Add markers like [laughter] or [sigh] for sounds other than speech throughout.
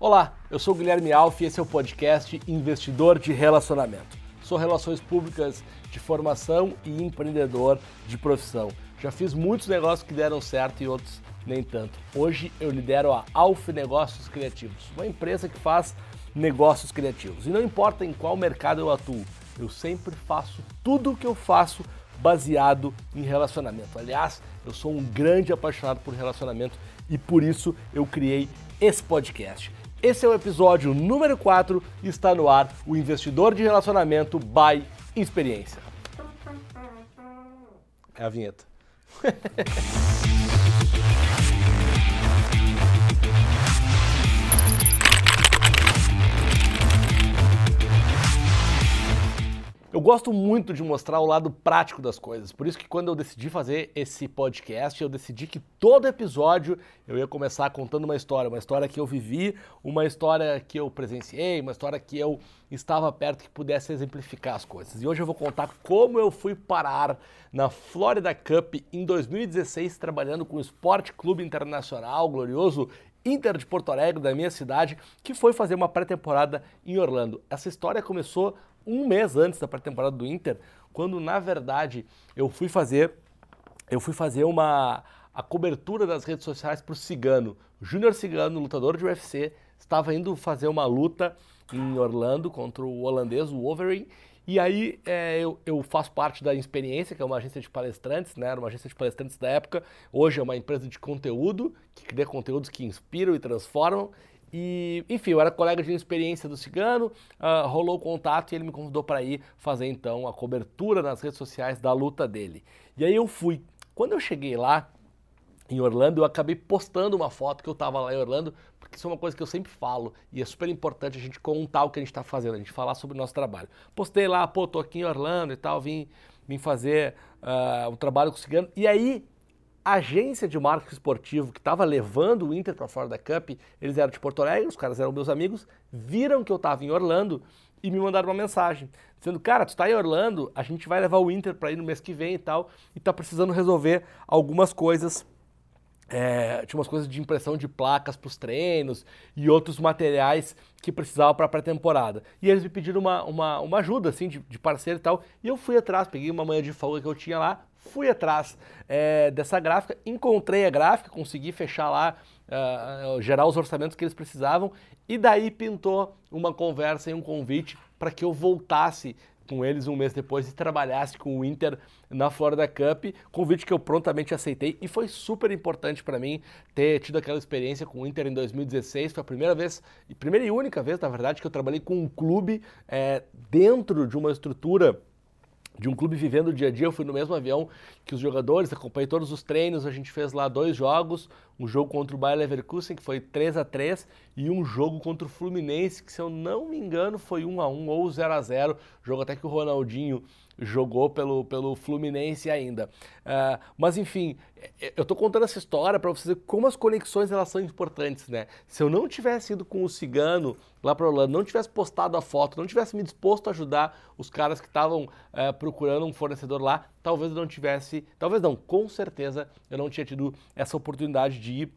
Olá, eu sou Guilherme Alf e esse é o podcast Investidor de Relacionamento. Sou relações públicas de formação e empreendedor de profissão. Já fiz muitos negócios que deram certo e outros nem tanto. Hoje eu lidero a Alf Negócios Criativos, uma empresa que faz negócios criativos. E não importa em qual mercado eu atuo, eu sempre faço tudo o que eu faço baseado em relacionamento. Aliás, eu sou um grande apaixonado por relacionamento e por isso eu criei esse podcast. Esse é o episódio número 4 e está no ar o Investidor de Relacionamento by Experiência. É a vinheta. [laughs] Eu gosto muito de mostrar o lado prático das coisas, por isso que quando eu decidi fazer esse podcast, eu decidi que todo episódio eu ia começar contando uma história, uma história que eu vivi, uma história que eu presenciei, uma história que eu estava perto que pudesse exemplificar as coisas. E hoje eu vou contar como eu fui parar na Florida Cup em 2016 trabalhando com o Esporte Clube Internacional, glorioso Inter de Porto Alegre, da minha cidade, que foi fazer uma pré-temporada em Orlando. Essa história começou um mês antes da pré-temporada do Inter, quando na verdade eu fui fazer eu fui fazer uma a cobertura das redes sociais para o Cigano. Júnior Cigano, lutador de UFC, estava indo fazer uma luta em Orlando contra o holandês, Wolverine. E aí é, eu, eu, faço parte da Experiência, que é uma agência de palestrantes, né? Era uma agência de palestrantes da época. Hoje é uma empresa de conteúdo, que cria conteúdos que inspiram e transformam. E, enfim, eu era colega de experiência do Cigano, uh, rolou o contato e ele me convidou para ir fazer então a cobertura nas redes sociais da luta dele. E aí eu fui. Quando eu cheguei lá em Orlando, eu acabei postando uma foto que eu estava lá em Orlando, porque isso é uma coisa que eu sempre falo e é super importante a gente contar o que a gente está fazendo, a gente falar sobre o nosso trabalho. Postei lá, pô, tô aqui em Orlando e tal, vim, vim fazer uh, um trabalho com o Cigano. E aí a agência de marketing esportivo que estava levando o Inter para fora da Cup, eles eram de Porto Alegre, os caras eram meus amigos, viram que eu estava em Orlando e me mandaram uma mensagem dizendo: "Cara, tu está em Orlando, a gente vai levar o Inter para ir no mês que vem e tal, e tá precisando resolver algumas coisas é, tinha umas coisas de impressão de placas para os treinos e outros materiais que precisavam para a pré-temporada. E eles me pediram uma, uma, uma ajuda, assim, de, de, parceiro e tal. E eu fui atrás, peguei uma manhã de folga que eu tinha lá, fui atrás é, dessa gráfica, encontrei a gráfica, consegui fechar lá, uh, gerar os orçamentos que eles precisavam, e daí pintou uma conversa e um convite para que eu voltasse com eles um mês depois e trabalhasse com o Inter na Florida Cup, convite que eu prontamente aceitei e foi super importante para mim ter tido aquela experiência com o Inter em 2016, foi a primeira vez, primeira e única vez, na verdade, que eu trabalhei com um clube é, dentro de uma estrutura de um clube vivendo o dia a dia. Eu fui no mesmo avião que os jogadores, acompanhei todos os treinos. A gente fez lá dois jogos: um jogo contra o Bayer Leverkusen, que foi 3 a 3 e um jogo contra o Fluminense, que se eu não me engano foi 1 a 1 ou 0 a 0 Jogo até que o Ronaldinho jogou pelo, pelo Fluminense ainda. Uh, mas enfim, eu estou contando essa história para vocês como as conexões elas são importantes, né? Se eu não tivesse ido com o cigano lá para Orlando, não tivesse postado a foto, não tivesse me disposto a ajudar os caras que estavam uh, procurando um fornecedor lá, talvez eu não tivesse, talvez não, com certeza eu não tinha tido essa oportunidade de ir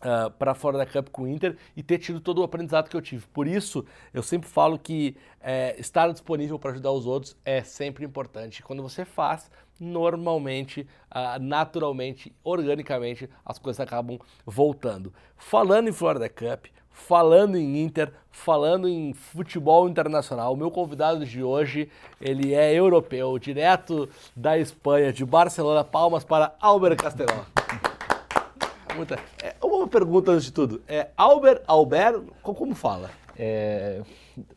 Uh, para fora da Cup com o Inter e ter tido todo o aprendizado que eu tive. Por isso, eu sempre falo que é, estar disponível para ajudar os outros é sempre importante. Quando você faz, normalmente, uh, naturalmente, organicamente, as coisas acabam voltando. Falando em Florida Cup, falando em Inter, falando em futebol internacional, o meu convidado de hoje, ele é europeu, direto da Espanha, de Barcelona. Palmas para Albert Castelão. Muita. É, uma pergunta antes de tudo. É Albert, Albert, como fala? É,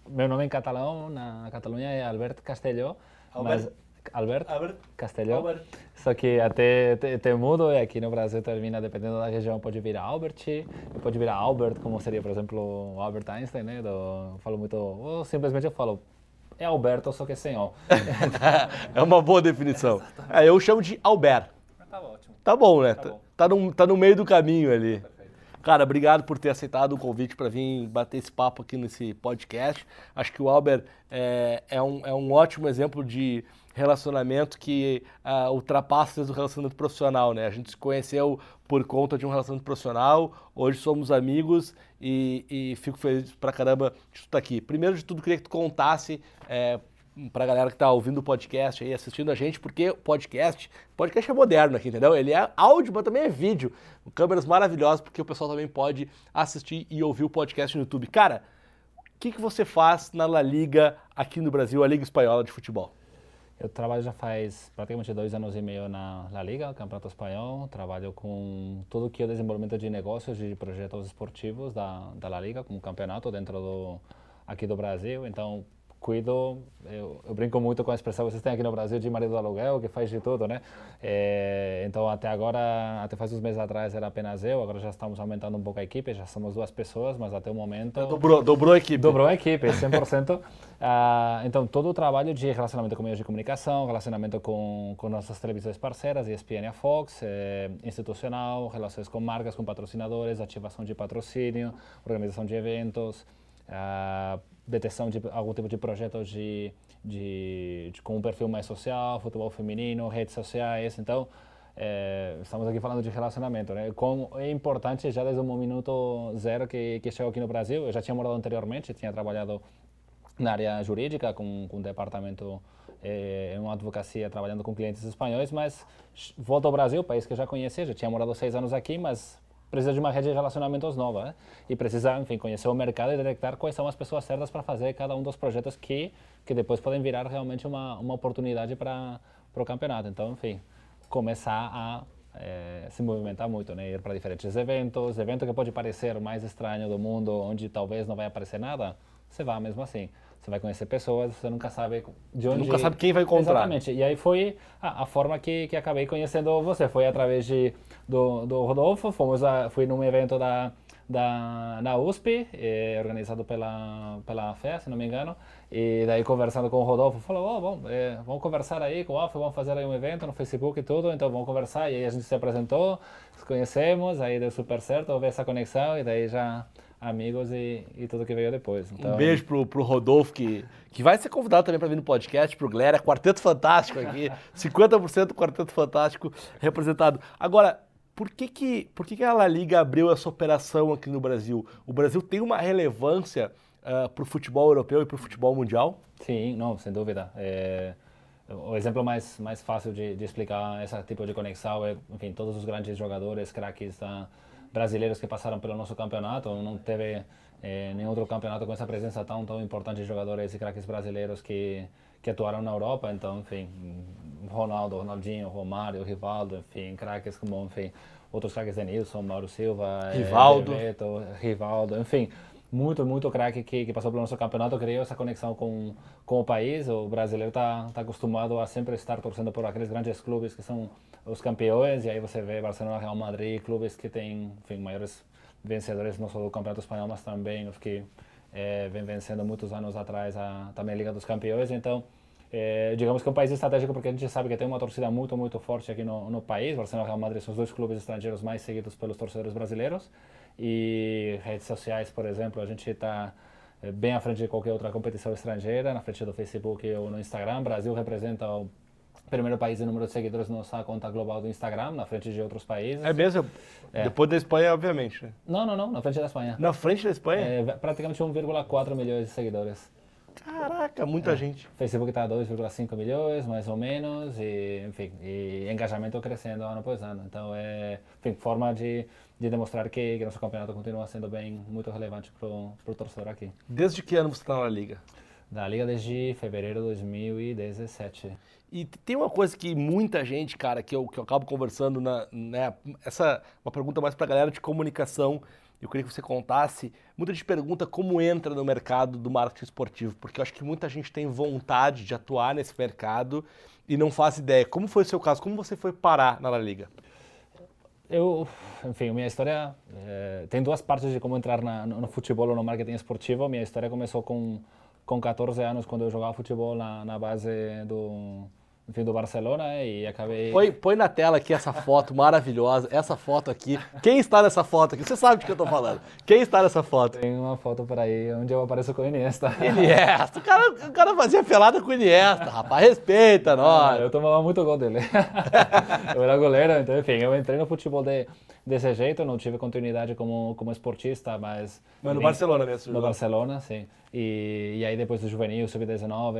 meu nome em catalão, na Catalunha, é Albert Castelló. Albert? Mas, Albert, Albert Castelló. Albert. Só que até te, te mudo e aqui no Brasil termina, dependendo da região, pode virar Albert, pode virar Albert, como seria, por exemplo, Albert Einstein, né? Do, eu falo muito, ou simplesmente eu falo é Alberto, só que sem O. [laughs] é uma boa definição. É, eu chamo de Albert. Tá ótimo. Tá bom, né? Tá, bom. Tá, no, tá no meio do caminho ali. Cara, obrigado por ter aceitado o convite para vir bater esse papo aqui nesse podcast. Acho que o Albert é, é, um, é um ótimo exemplo de relacionamento que uh, ultrapassa o relacionamento profissional, né? A gente se conheceu por conta de um relacionamento profissional, hoje somos amigos e, e fico feliz pra caramba de estar aqui. Primeiro de tudo, queria que tu contasse é, para a galera que está ouvindo o podcast aí, assistindo a gente, porque podcast, podcast é moderno aqui, entendeu? Ele é áudio, mas também é vídeo. Câmeras maravilhosas, porque o pessoal também pode assistir e ouvir o podcast no YouTube. Cara, o que, que você faz na La Liga aqui no Brasil, a Liga Espanhola de Futebol? Eu trabalho já faz praticamente dois anos e meio na La Liga, Campeonato Espanhol. Trabalho com tudo que é desenvolvimento de negócios de projetos esportivos da, da La Liga, como campeonato dentro do aqui do Brasil. Então, cuido, eu, eu, brinco muito com a expressão que vocês têm aqui no Brasil de marido do aluguel, que faz de tudo, né? É, então, até agora, até faz uns meses atrás era apenas eu, agora já estamos aumentando um pouco a equipe, já somos duas pessoas, mas até o momento... Dobrou, dobrou a equipe. Dobrou a equipe, 100%. [laughs] ah, então, todo o trabalho de relacionamento com meios de comunicação, relacionamento com, com nossas televisões parceiras, ESPN e a Fox, é, institucional, relações com marcas, com patrocinadores, ativação de patrocínio, organização de eventos, ah, detecção de algum tipo de projetos de, de, de, com um perfil mais social, futebol feminino, redes sociais. Então, é, estamos aqui falando de relacionamento, né? Como é importante já desde o minuto zero que, que chegou aqui no Brasil. Eu já tinha morado anteriormente, tinha trabalhado na área jurídica com, com um departamento é, uma advocacia trabalhando com clientes espanhóis, mas volto ao Brasil, país que eu já conhecia, já tinha morado seis anos aqui, mas precisa de uma rede de relacionamentos nova né? e precisa, enfim, conhecer o mercado e detectar quais são as pessoas certas para fazer cada um dos projetos que que depois podem virar realmente uma uma oportunidade para o campeonato. Então, enfim, começar a é, se movimentar muito, né? Ir para diferentes eventos, evento que pode parecer o mais estranho do mundo, onde talvez não vai aparecer nada, você vai mesmo assim. Você vai conhecer pessoas, você nunca sabe de onde... Nunca sabe quem vai encontrar. Exatamente. E aí foi a, a forma que, que acabei conhecendo você. Foi através de, do, do Rodolfo, fomos a, fui num evento da, da, na USP, eh, organizado pela, pela FE, se não me engano, e daí conversando com o Rodolfo, falou, oh, bom, eh, vamos conversar aí com o AF, vamos fazer aí um evento no Facebook e tudo, então vamos conversar, e aí a gente se apresentou, nos conhecemos, aí deu super certo, houve essa conexão, e daí já amigos e, e tudo que veio depois. Então... Um beijo pro, pro Rodolfo, que, que vai ser convidado também para vir no podcast, pro Glória, Quarteto Fantástico aqui, [laughs] 50% Quarteto Fantástico representado. Agora, por que, que, por que, que a La Liga abriu essa operação aqui no Brasil? O Brasil tem uma relevância uh, ah, para o futebol europeu e para o futebol mundial? Sim, não, sem dúvida. É, o exemplo mais, mais fácil de, de explicar esse tipo de conexão é, enfim, todos os grandes jogadores, craques da brasileiros que passaram pelo nosso campeonato. Não teve eh, nenhum outro campeonato com essa presença tão tão importante de jogadores e craques brasileiros que que atuaram na Europa. Então, enfim, Ronaldo, Ronaldinho, Romário, Rivaldo, enfim, craques como, enfim, outros craques Denilson, Mauro Silva, eh, Rivaldo, Bebeto, Rivaldo, enfim muito, muito craque que, que passou pelo nosso campeonato, criou essa conexão com, com o país. O brasileiro está tá acostumado a sempre estar torcendo por aqueles grandes clubes que são os campeões, e aí você vê Barcelona, Real Madrid, clubes que têm, enfim, maiores vencedores não só do Campeonato Espanhol, mas também os que é, vêm vencendo muitos anos atrás a, também a Liga dos Campeões. Então, é, digamos que é um país estratégico porque a gente sabe que tem uma torcida muito, muito forte aqui no, no país. Barcelona e Real Madrid são os dois clubes estrangeiros mais seguidos pelos torcedores brasileiros. E redes sociais, por exemplo, a gente está é, bem à frente de qualquer outra competição estrangeira, na frente do Facebook ou no Instagram. Brasil representa o primeiro país em número de seguidores na nossa conta global do Instagram, na frente de outros países. É mesmo? É. Depois da Espanha, obviamente. Né? Não, não, não, na frente da Espanha. Na frente da Espanha? É, praticamente 1,4 milhões de seguidores. Caraca, muita é. gente. Facebook está 2,5 milhões, mais ou menos, e, enfim, e engajamento crescendo ano após ano. Então, é, enfim, forma de, de demonstrar que, que nosso campeonato continua sendo bem, muito relevante para o torcedor aqui. Desde que ano você está na Liga? Da Liga desde fevereiro de 2017. E tem uma coisa que muita gente, cara, que eu, que eu acabo conversando, na, né, essa uma pergunta mais para a galera de comunicação, eu queria que você contasse. Muita gente pergunta como entra no mercado do marketing esportivo, porque eu acho que muita gente tem vontade de atuar nesse mercado e não faz ideia. Como foi o seu caso? Como você foi parar na La Liga? Eu, enfim, minha história é, tem duas partes de como entrar na, no, no futebol ou no marketing esportivo. Minha história começou com com 14 anos quando eu jogava futebol na, na base do enfim, do Barcelona e acabei... Põe, põe na tela aqui essa foto maravilhosa, essa foto aqui. Quem está nessa foto aqui? Você sabe de que eu estou falando. Quem está nessa foto? Tem uma foto por aí onde eu apareço com o Iniesta. Iniesta, o cara, o cara fazia pelada com o Iniesta, rapaz, respeita nós. Ah, eu tomava muito gol dele. [laughs] eu era goleiro, então, enfim, eu entrei no futebol de, desse jeito, não tive continuidade como, como esportista, mas... Mas no Barcelona mesmo? No Barcelona, sim. E, e aí depois do juvenil, sub-19,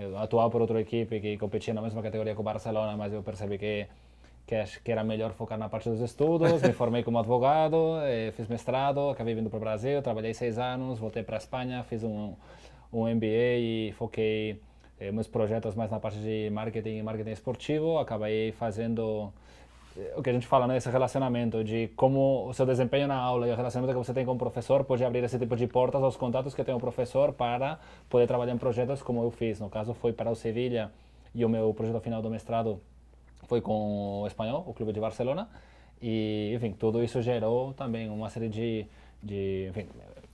eu atuava por outra equipe que competia na mesma categoria que o Barcelona, mas eu percebi que que, que era melhor focar na parte dos estudos, me [laughs] formei como advogado, eh, fiz mestrado, acabei vindo para o Brasil, trabalhei seis anos, voltei para a Espanha, fiz um, um MBA e foquei eh, meus projetos mais na parte de marketing e marketing esportivo, acabei fazendo o que a gente fala, né, relacionamento de como o seu desempenho na aula e o relacionamento que você tem com o professor pode abrir esse tipo de portas aos contatos que tem o professor para poder trabalhar em projetos como eu fiz. No caso, foi para o Sevilha e o meu projeto final do mestrado foi com o Espanhol, o clube de Barcelona, e, enfim, tudo isso gerou também uma série de, de enfim,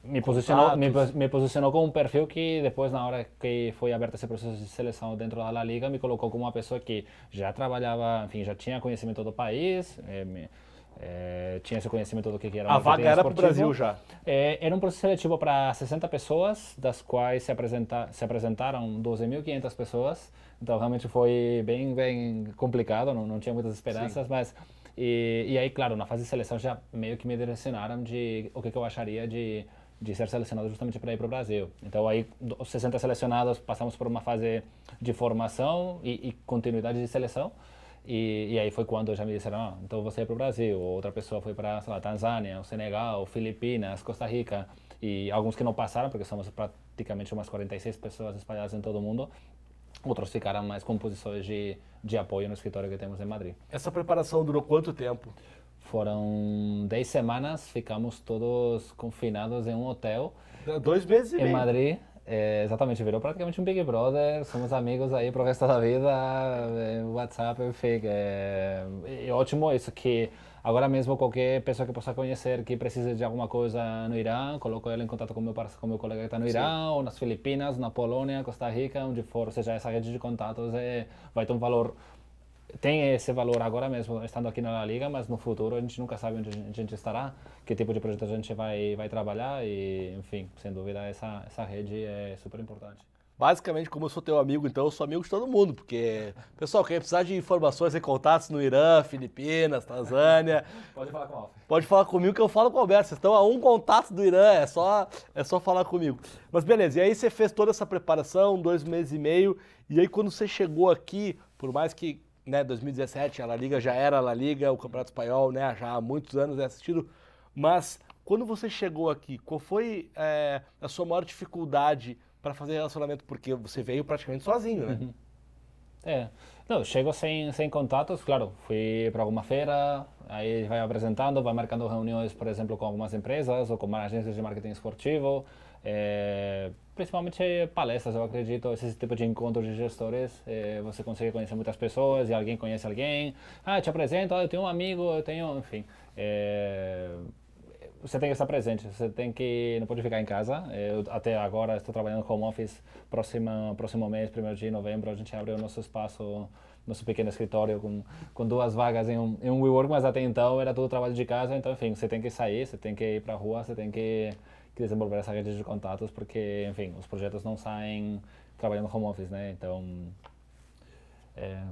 me posicionou, me, me, posicionou como um perfil que depois, na hora que foi aberto esse processo de seleção dentro da La Liga, me colocou como uma pessoa que já trabalhava, enfim, já tinha conhecimento do país, é, me, é, tinha esse conhecimento do que era A vaga era para o Brasil já? É, era um processo seletivo para 60 pessoas, das quais se, apresenta, se apresentaram 12.500 pessoas. Então realmente foi bem, bem complicado, não, não tinha muitas esperanças, Sim. mas... E, e aí, claro, na fase de seleção já meio que me direcionaram de o que, que eu acharia de de ser selecionado justamente para ir para o Brasil. Então aí os 60 selecionados passamos por uma fase de formação e, e continuidade de seleção e, e, aí foi quando já me disseram, ah, então você é para o Brasil, outra pessoa foi para, sei lá, Tanzânia, Senegal, Filipinas, Costa Rica, e alguns que não passaram, porque somos praticamente umas 46 pessoas espalhadas em todo o mundo, outros ficaram mais com posições de, de apoio no escritório que temos em Madrid. Essa preparação durou quanto tempo? Foram 10 semanas, ficamos todos confinados em um hotel. Dois meses e Em meio. Madrid. É, exatamente, virou praticamente um Big Brother, somos amigos aí pro resto da vida, é, WhatsApp, enfim, é, é ótimo isso que agora mesmo qualquer pessoa que possa conhecer que precise de alguma coisa no Irã, coloco ele em contato com meu parceiro, com meu colega que está no Irã, Sim. ou nas Filipinas, na Polônia, Costa Rica, onde for, ou seja, essa rede de contatos é, vai ter um valor tem esse valor agora mesmo, estando aqui na Liga, mas no futuro a gente nunca sabe onde a gente estará, que tipo de projeto a gente vai, vai trabalhar e, enfim, sem dúvida, essa, essa rede é super importante. Basicamente, como eu sou teu amigo, então eu sou amigo de todo mundo, porque, pessoal, quem precisar de informações e contatos no Irã, Filipinas, Tanzânia... [laughs] Pode falar com o Alf. Pode falar comigo que eu falo com o Alberto. Vocês estão a um contato do Irã, é só, é só falar comigo. Mas beleza, e aí você fez toda essa preparação, dois meses e meio, e aí quando você chegou aqui, por mais que né, 2017 a La Liga já era a La Liga, o Campeonato Espanhol, né, já há muitos anos é assistido, mas quando você chegou aqui, qual foi é, a sua maior dificuldade para fazer relacionamento? Porque você veio praticamente sozinho, né? Uhum. É, não, chego sem, sem contatos, claro, fui para alguma feira, aí vai apresentando, vai marcando reuniões, por exemplo, com algumas empresas ou com agências de marketing esportivo, é, principalmente palestras, eu acredito, esse tipo de encontros de gestores, é, você consegue conhecer muitas pessoas e alguém conhece alguém. Ah, te apresento, ah, eu tenho um amigo, eu tenho, enfim. É, você tem que estar presente, você tem que, não pode ficar em casa. Eu até agora estou trabalhando home office, próxima, próximo mês, primeiro de novembro, a gente abre o nosso espaço nosso pequeno escritório com, com duas vagas em um, em um WeWork, mas até então era tudo trabalho de casa, então enfim, você tem que sair, você tem que ir para a rua, você tem que que desenvolver essa rede de contatos, porque, enfim, os projetos não saem trabalhando home office, né? Então, é,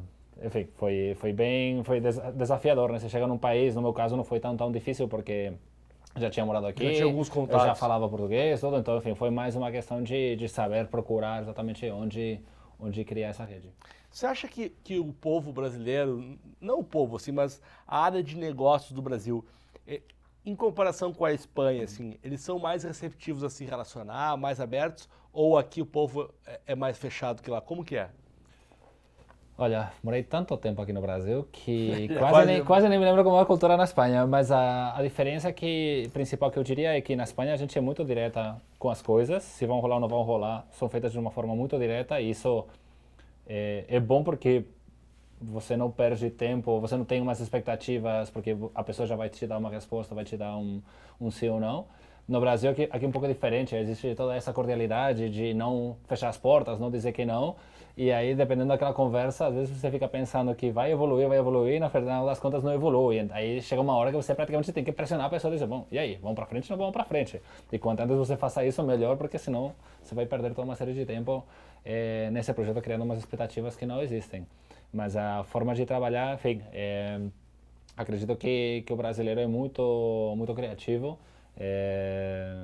enfim, foi, foi bem, foi desafiador, né? Você chega num país, no meu caso não foi tão, tão difícil, porque já tinha morado aqui, já tinha alguns contatos. eu já falava português, tudo, então, enfim, foi mais uma questão de, de saber procurar exatamente onde, onde criar essa rede. Você acha que, que o povo brasileiro, não o povo, assim, mas a área de negócios do Brasil, é, em comparação com a Espanha, assim, eles são mais receptivos a se relacionar, mais abertos, ou aqui o povo é, é mais fechado que lá? Como que é? Olha, morei tanto tempo aqui no Brasil que quase, [laughs] quase, nem, quase nem me lembro como é a cultura na Espanha, mas a, a diferença que, principal que eu diria é que na Espanha a gente é muito direta com as coisas, se vão rolar ou não vão rolar, são feitas de uma forma muito direta e isso é, é bom porque você não perde tempo, você não tem umas expectativas, porque a pessoa já vai te dar uma resposta, vai te dar um, um sim ou não. No Brasil, aqui, aqui é um pouco diferente, existe toda essa cordialidade de não fechar as portas, não dizer que não, e aí, dependendo daquela conversa, às vezes você fica pensando que vai evoluir, vai evoluir, e na final das contas não evolui. Aí chega uma hora que você praticamente tem que pressionar a pessoa e dizer, bom, e aí, vamos para frente ou não vamos para frente? E quanto antes você faça isso, melhor, porque senão você vai perder toda uma série de tempo é, nesse projeto criando umas expectativas que não existem. Mas a forma de trabalhar, enfim, é, acredito que, que o brasileiro é muito, muito criativo. É,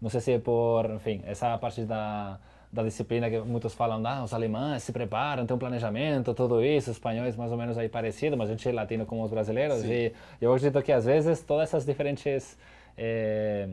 não sei se é por, enfim, essa parte da da disciplina que muitos falam, ah, os alemães se preparam, tem um planejamento, tudo isso, os espanhóis mais ou menos aí parecido, mas a gente é latino como os brasileiros. Sim. E eu acredito que às vezes todas essas diferentes é,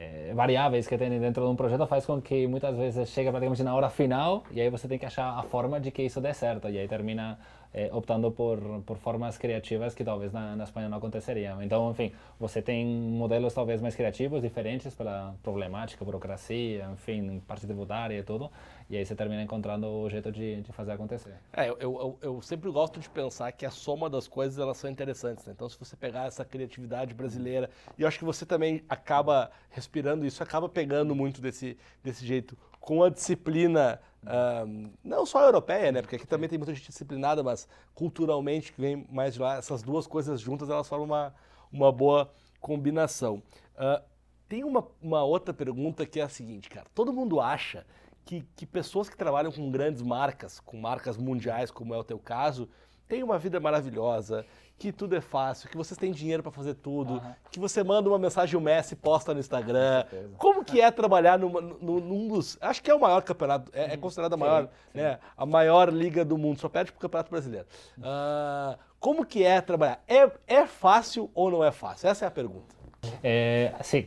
é, variáveis que tem dentro de um projeto faz com que muitas vezes chega praticamente na hora final e aí você tem que achar a forma de que isso dê certo. E aí termina é, optando por, por formas criativas que talvez na, na Espanha não aconteceriam. Então, enfim, você tem modelos talvez mais criativos, diferentes pela problemática, burocracia, enfim, parte tributária e tudo, e aí você termina encontrando o jeito de, de fazer acontecer. É, eu, eu, eu, sempre gosto de pensar que a soma das coisas elas são interessantes. Né? Então, se você pegar essa criatividade brasileira, e eu acho que você também acaba respirando isso, acaba pegando muito desse, desse jeito, com a disciplina um, não só europeia, né? Porque aqui também tem muita gente disciplinada, mas culturalmente que vem mais de lá, essas duas coisas juntas elas formam uma, uma boa combinação. Uh, tem uma, uma outra pergunta que é a seguinte, cara. Todo mundo acha que, que pessoas que trabalham com grandes marcas, com marcas mundiais, como é o teu caso, têm uma vida maravilhosa, que tudo é fácil, que vocês têm dinheiro para fazer tudo, uhum. que você manda uma mensagem o Messi posta no Instagram. Como que é trabalhar numa, num dos, acho que é o maior campeonato, é, é considerado a maior, sim. Né, a maior liga do mundo, só perde pro Campeonato Brasileiro. Uh, como que é trabalhar? É, é fácil ou não é fácil? Essa é a pergunta. É, sim,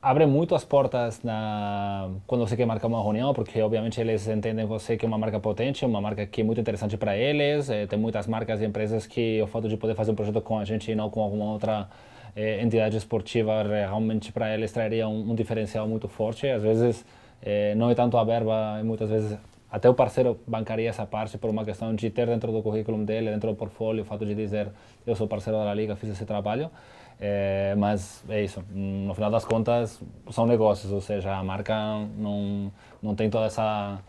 abre muito as portas na, quando você quer marcar uma reunião, porque obviamente eles entendem você que é uma marca potente, uma marca que é muito interessante para eles. É, tem muitas marcas e empresas que o fato de poder fazer um projeto com a gente e não com alguma outra é, entidade esportiva realmente para eles traria um, um, diferencial muito forte. Às vezes não é tanto a verba, muitas vezes até o parceiro bancaria essa parte por uma questão de ter dentro do currículo dele, dentro do portfólio, o fato de dizer eu sou parceiro da liga, fiz esse trabalho. É, mas é isso, no final das contas são negócios, ou seja, a marca não, não tem toda essa,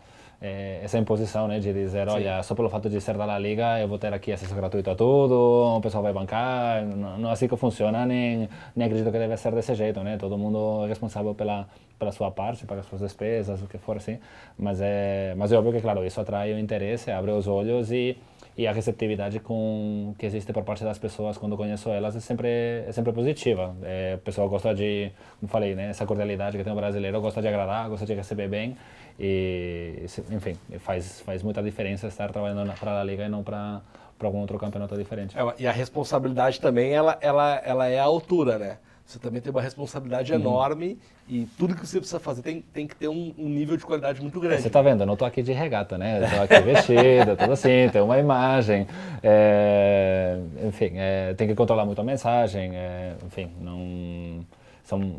é, essa imposição né, de dizer, Sim. olha, só pelo fato de ser da La Liga eu vou ter aqui acesso gratuito a tudo, o pessoal vai bancar, não, não é assim que funciona, nem, nem acredito que deve ser desse jeito, né? todo mundo é responsável pela, pela sua parte, paga suas despesas, o que for assim, mas é, mas é óbvio que, claro, isso atrai o interesse, abre os olhos e e a receptividade com que existe por parte das pessoas quando conheço elas é sempre é sempre positiva. É, o pessoal gosta de, como falei, né, essa cordialidade que tem o brasileiro, gosta de agradar, gosta de receber bem e, enfim, faz faz muita diferença estar trabalhando para a liga e não para para algum outro campeonato diferente. É, e a responsabilidade também ela ela ela é a altura, né? Você também tem uma responsabilidade uhum. enorme e tudo que você precisa fazer tem, tem que ter um, um nível de qualidade muito grande. Você está vendo, eu não estou aqui de regata, né? Estou aqui vestido, tudo assim, tem uma imagem. É, enfim, é, tem que controlar muito a mensagem, é, enfim, não... São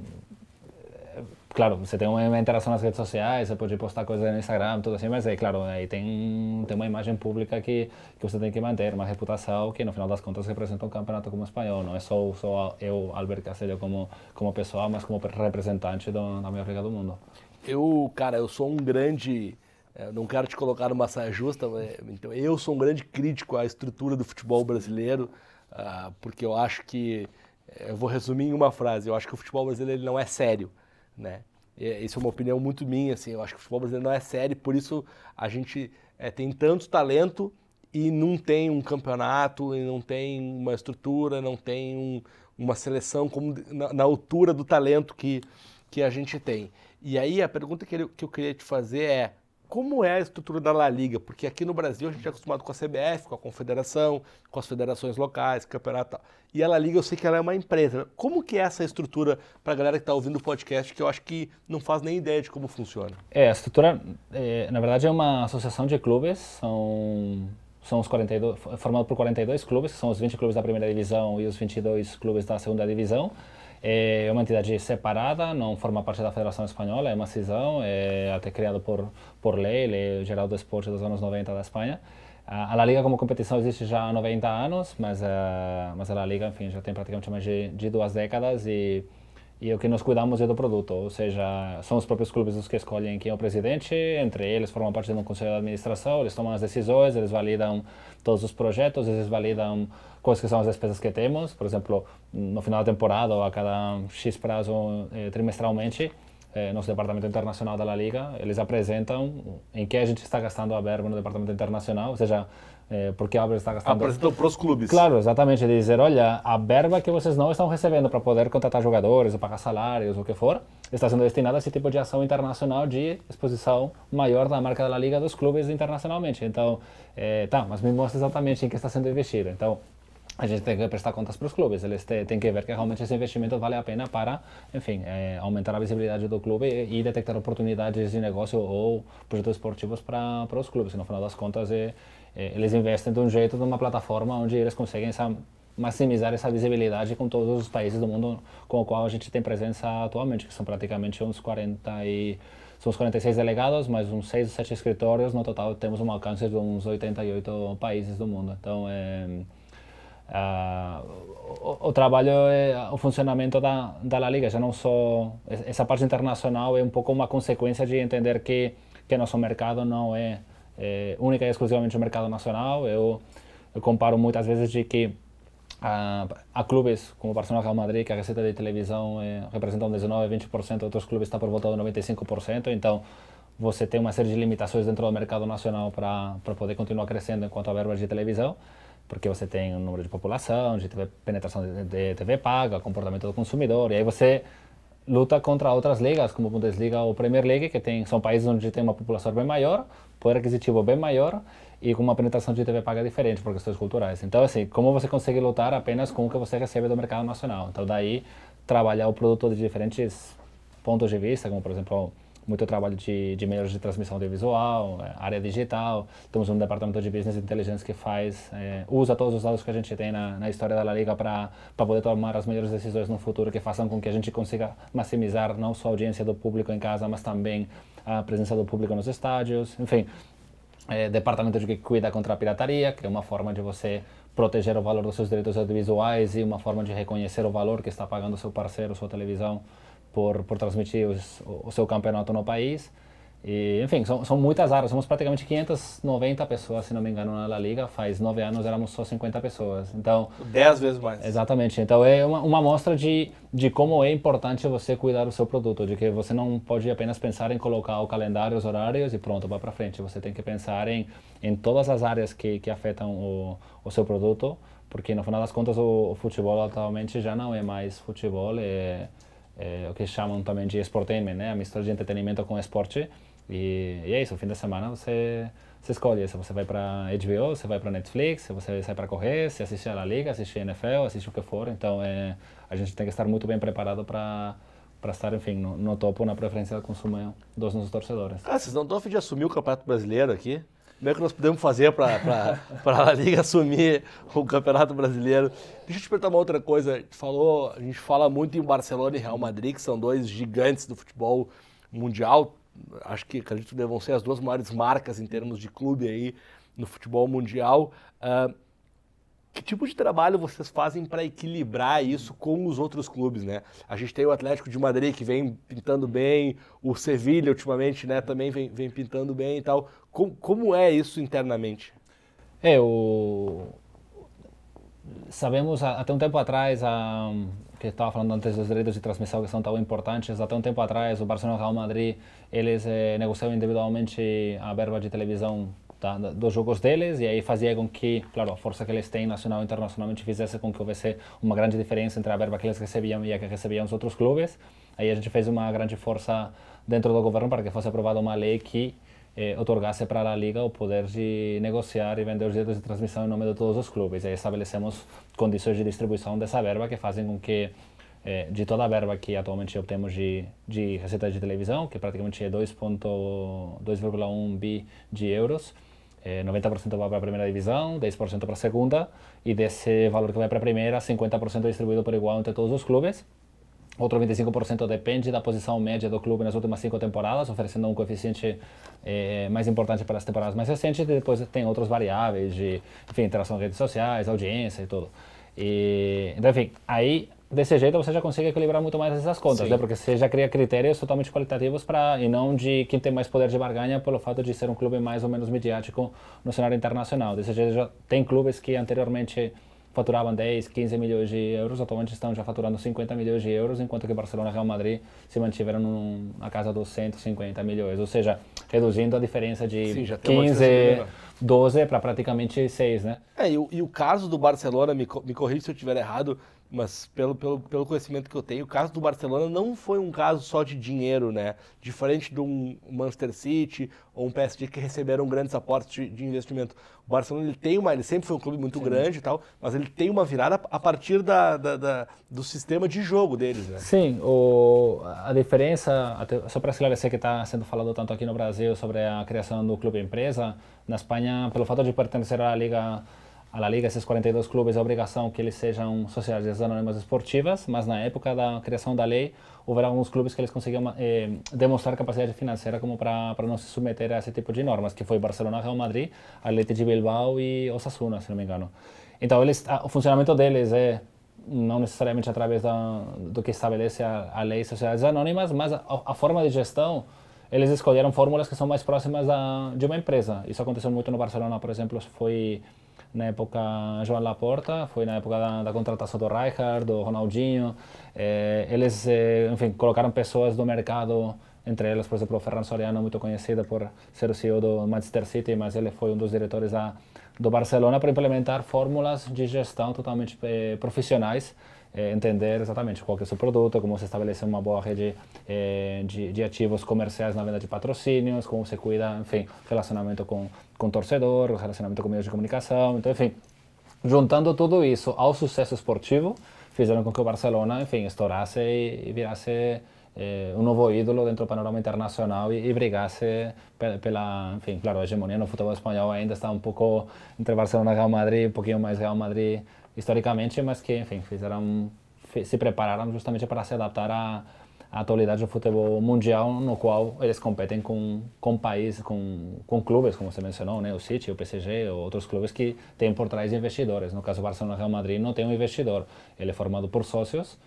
claro, você tem uma interação nas redes sociais, você pode postar coisas no Instagram, tudo assim, mas é claro, aí tem, tem uma imagem pública que, que você tem que manter, uma reputação que no final das contas representa um campeonato como espanhol, não é só, só eu, Albert Castilho, como, como pessoa, mas como representante do, da melhor liga do mundo. Eu, cara, eu sou um grande, eh, não quero te colocar numa saia justa, então eu sou um grande crítico à estrutura do futebol brasileiro, uh, porque eu acho que, eh, eu vou resumir em uma frase, eu acho que o futebol brasileiro não é sério né? Isso é uma opinião muito minha, assim, eu acho que o futebol brasileiro não é sério, por isso a gente é, tem tanto talento e não tem um campeonato, e não tem uma estrutura, não tem um, uma seleção como na, na, altura do talento que, que a gente tem. E aí a pergunta que que eu queria te fazer é, como é a estrutura da La Liga? Porque aqui no Brasil a gente é acostumado com a CBF, com a Confederação, com as federações locais, campeonato tal. E a La Liga eu sei que ela é uma empresa. Como que é essa estrutura para a galera que está ouvindo o podcast, que eu acho que não faz nem ideia de como funciona? É, a estrutura, é, na verdade, é uma associação de clubes, são, são os 42, formado por 42 clubes, são os 20 clubes da primeira divisão e os 22 clubes da segunda divisão. É uma entidade separada, não forma parte da Federação Espanhola, é uma cisão, é até criado por, por lei, Lei Geral do Esporte dos anos 90 da Espanha. A La Liga como competição existe já há 90 anos, mas, uh, mas a La Liga, enfim, já tem praticamente mais de, de duas décadas e, e o que nós cuidamos é do produto, ou seja, são os próprios clubes os que escolhem quem é o presidente, entre eles formam parte de um conselho de administração, eles tomam as decisões, eles validam todos os projetos, eles validam quais que são as despesas que temos, por exemplo, no final da temporada ou a cada X prazo eh, trimestralmente, eh, nosso departamento internacional da La Liga, eles apresentam em que a gente está gastando a verba no departamento internacional, ou seja, é, porque a Albert está gastando. Apresentam para os clubes. Claro, exatamente. Dizer, olha, a verba que vocês não estão recebendo para poder contratar jogadores, ou pagar salários, o que for, está sendo destinada a esse tipo de ação internacional de exposição maior da marca da Liga dos clubes internacionalmente. Então, é, tá, mas me mostra exatamente em que está sendo investido. Então, a gente tem que prestar contas para os clubes, eles têm que ver que realmente esse investimento vale a pena para, enfim, é, aumentar a visibilidade do clube e, e, detectar oportunidades de negócio ou projetos esportivos para, para os clubes. E no final das contas, é, eles investem de um jeito numa plataforma onde eles conseguem essa, maximizar essa visibilidade com todos os países do mundo com o qual a gente tem presença atualmente, que são praticamente uns 40 e são os 46 delegados, mais uns 6 ou 7 escritórios, no total temos um alcance de uns 88 países do mundo. Então, é, o, o, trabalho, é, o funcionamento da, da La Liga, já não só essa parte internacional é um pouco uma consequência de entender que que nosso mercado não é é, única e exclusivamente o mercado nacional. Eu, eu comparo muitas vezes de que há, clubes como o Barcelona Real Madrid, que a receita de televisão é, representa 19, 20%, outros clubes estão por volta de 95%, então você tem uma série de limitações dentro do mercado nacional para poder continuar crescendo enquanto a verba de televisão, porque você tem um número de população, de TV, penetração de, de TV paga, comportamento do consumidor, e aí você luta contra outras ligas, como Bundesliga ou Premier League, que tem, são países onde tem uma população bem maior, poder aquisitivo bem maior e com uma penetração de TV paga diferente por questões culturais. Então, assim, como você consegue lutar apenas com o que você recebe do mercado nacional? Então, daí, trabalhar o produto de diferentes pontos de vista, como, por exemplo, muito trabalho de, de meios de transmissão audiovisual, é, área digital. Temos um departamento de business intelligence que faz, é, usa todos os dados que a gente tem na, na história da La Liga para poder tomar as melhores decisões no futuro que façam com que a gente consiga maximizar não só a audiência do público em casa, mas também a presença do público nos estádios. Enfim, é, departamento de que cuida contra a pirataria, que é uma forma de você proteger o valor dos seus direitos audiovisuais e uma forma de reconhecer o valor que está pagando seu parceiro, sua televisão por, por transmitir os, o seu campeonato no país. E, enfim, são, são muitas áreas. Somos praticamente 590 pessoas, se não me engano, na La Liga. Faz nove anos éramos só 50 pessoas. Então, dez vezes mais. Exatamente. Então é uma, uma amostra de, de como é importante você cuidar do seu produto, de que você não pode apenas pensar em colocar o calendário, os horários e pronto, vai para frente. Você tem que pensar em, em todas as áreas que, que afetam o, o seu produto, porque no final das contas o, o futebol atualmente já não é mais futebol, é é, o que chamam também de sportainment, né? A mistura de entretenimento com esporte. E, e é isso, o fim de semana você, você escolhe se você vai para HBO, se vai para Netflix, se você sai para correr, se assiste a La Liga, assiste a NFL, assiste o que for. Então, é, a gente tem que estar muito bem preparado para para estar, enfim, no, no, topo, na preferência do consumo dos nossos torcedores. Ah, vocês não estão a fim de assumir o Campeonato Brasileiro aqui? Como é que nós podemos fazer para a [laughs] Liga assumir o Campeonato Brasileiro? Deixa eu te perguntar uma outra coisa. A falou, a gente fala muito em Barcelona e Real Madrid, que são dois gigantes do futebol mundial. Acho que, acredito que devam ser as duas maiores marcas em termos de clube aí no futebol mundial. Uh, que tipo de trabalho vocês fazem para equilibrar isso com os outros clubes, né? A gente tem o Atlético de Madrid que vem pintando bem, o Sevilha ultimamente, né, também vem, vem pintando bem e tal. Como, como é isso internamente? É, o... sabemos até um tempo atrás, a... que estava falando antes dos direitos de transmissão que são tão importantes, até um tempo atrás o Barcelona e o Real Madrid, eles eh, negociavam individualmente a verba de televisão da, dos jogos deles e aí fazia com que, claro, a força que eles têm nacional e internacionalmente fizesse com que houvesse uma grande diferença entre a verba que eles recebiam e a que recebiam os outros clubes. Aí a gente fez uma grande força dentro do governo para que fosse aprovada uma lei que eh, otorgasse para a Liga o poder de negociar e vender os direitos de transmissão em nome de todos os clubes. E aí estabelecemos condições de distribuição dessa verba que fazem com que eh, de toda a verba que atualmente obtemos de, de receita de televisão, que praticamente é 2,1 bi de euros, 90% eh, vai para a primeira divisão, 10% para a segunda, e desse valor que vai para a primeira, 50% é distribuído por igual entre todos os clubes. Outro 25% depende da posição média do clube nas últimas cinco temporadas, oferecendo um coeficiente eh, mais importante para as temporadas mais recentes. E depois tem outras variáveis de, enfim, interação com redes sociais, audiência e tudo. E, então, enfim, aí desse jeito você já consegue equilibrar muito mais essas contas, né? porque você já cria critérios totalmente qualitativos para e não de quem tem mais poder de barganha pelo fato de ser um clube mais ou menos midiático no cenário internacional. Desse jeito já tem clubes que anteriormente faturavam 10, 15 milhões de euros, atualmente estão já faturando 50 milhões de euros, enquanto que Barcelona e Real Madrid se mantiveram num, na casa dos 150 milhões, ou seja, reduzindo a diferença de Sim, 15, 12 para praticamente 6, né? É, e o, e o caso do Barcelona, me, me corrija se eu estiver errado, mas pelo, pelo, pelo conhecimento que eu tenho, o caso do Barcelona não foi um caso só de dinheiro, né? Diferente de um Manchester City ou um PSG que receberam grandes aportes de, de investimento. O Barcelona ele tem uma, ele sempre foi um clube muito Sim. grande e tal, mas ele tem uma virada a partir da, da, da do sistema de jogo deles, né? Sim, o, a diferença, só para esclarecer que está sendo falado tanto aqui no Brasil sobre a criação do clube empresa, na Espanha, pelo fato de pertencer à Liga a La Liga, esses 42 clubes, a obrigação que eles sejam sociedades anônimas esportivas, mas na época da criação da lei, houveram alguns clubes que eles conseguiam eh, demonstrar capacidade financeira como para não se submeter a esse tipo de normas, que foi Barcelona, Real Madrid, Atlético de Bilbao e Osasuna, se não me engano. Então, eles, a, o funcionamento deles é não necessariamente através da, do que estabelece a, a lei de sociedades anônimas, mas a, a forma de gestão eles escolheram fórmulas que são mais próximas a, de uma empresa. Isso aconteceu muito no Barcelona, por exemplo, foi na época João Laporta, foi na época da, da contratação do Rijkaard, do Ronaldinho. Eh, eles, eh, enfim, colocaram pessoas do mercado, entre elas, por exemplo, o Ferran Soriano, muito conhecido por ser o CEO do Manchester City, mas ele foi um dos diretores da, do Barcelona para implementar fórmulas de gestão totalmente eh, profissionais é, entender exatamente qual é o seu produto, como se estabelece uma boa rede é, de, de, ativos comerciais na venda de patrocínios, como se cuida, enfim, relacionamento com, com torcedor, relacionamento com meios de comunicação, então, enfim, juntando tudo isso ao sucesso esportivo, fizeram com que o Barcelona, enfim, estourasse e, e virasse eh, um novo ídolo dentro do panorama internacional e, e brigasse pela, enfim, claro, a hegemonia no futebol espanhol ainda está um pouco entre Barcelona e Real Madrid, um pouquinho mais Real Madrid historicamente, mas que, enfim, fizeram, se prepararam justamente para se adaptar à, à atualidade do futebol mundial, no qual eles competem com, com países, com, com clubes, como você mencionou, né? o City, o PSG, ou outros clubes que têm por trás investidores. No caso, o Barcelona Real Madrid não tem um investidor, ele é formado por sócios